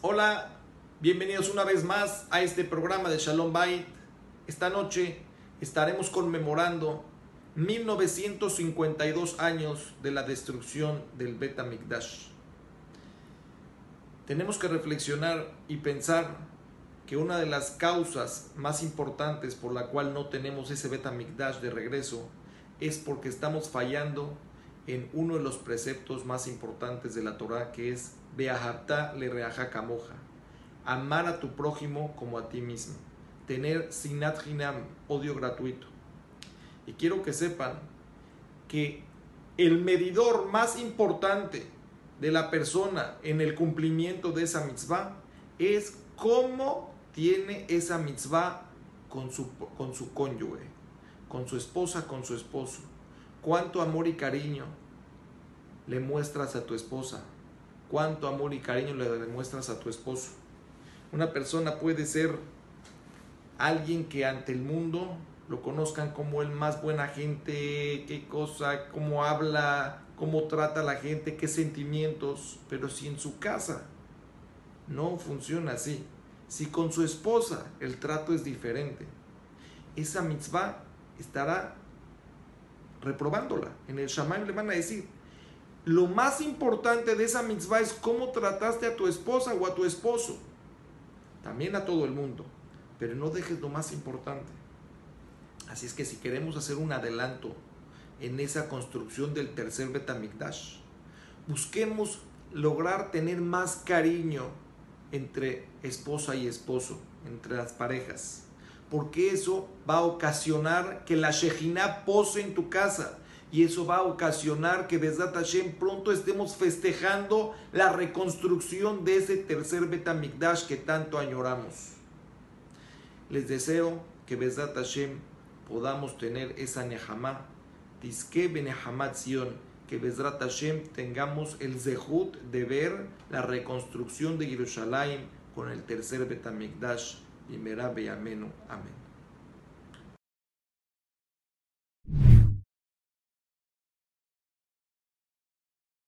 Hola, bienvenidos una vez más a este programa de Shalom Bait. Esta noche estaremos conmemorando 1952 años de la destrucción del Bet Mikdash. Tenemos que reflexionar y pensar que una de las causas más importantes por la cual no tenemos ese Bet Mikdash de regreso es porque estamos fallando en uno de los preceptos más importantes de la Torah que es Beaharta le reaja camoja. Amar a tu prójimo como a ti mismo. Tener sinat hinam, odio gratuito. Y quiero que sepan que el medidor más importante de la persona en el cumplimiento de esa mitzvah es cómo tiene esa mitzvah con su, con su cónyuge, con su esposa, con su esposo. Cuánto amor y cariño le muestras a tu esposa, cuánto amor y cariño le demuestras a tu esposo. Una persona puede ser alguien que ante el mundo lo conozcan como el más buena gente, qué cosa, cómo habla, cómo trata a la gente, qué sentimientos, pero si en su casa no funciona así, si con su esposa el trato es diferente, esa mitzvah estará reprobándola. En el shaman le van a decir, lo más importante de esa mitzvah es cómo trataste a tu esposa o a tu esposo. También a todo el mundo. Pero no dejes lo más importante. Así es que si queremos hacer un adelanto en esa construcción del tercer Betamikdash, busquemos lograr tener más cariño entre esposa y esposo, entre las parejas. Porque eso va a ocasionar que la Shejina pose en tu casa y eso va a ocasionar que Besat Hashem pronto estemos festejando la reconstrucción de ese tercer Betamikdash que tanto añoramos. Les deseo que Besat Hashem podamos tener esa Nehamá, Tiske Benehamat que Besrat Hashem tengamos el zehut de ver la reconstrucción de Jerusalén con el tercer Betamikdash y Merab Amén.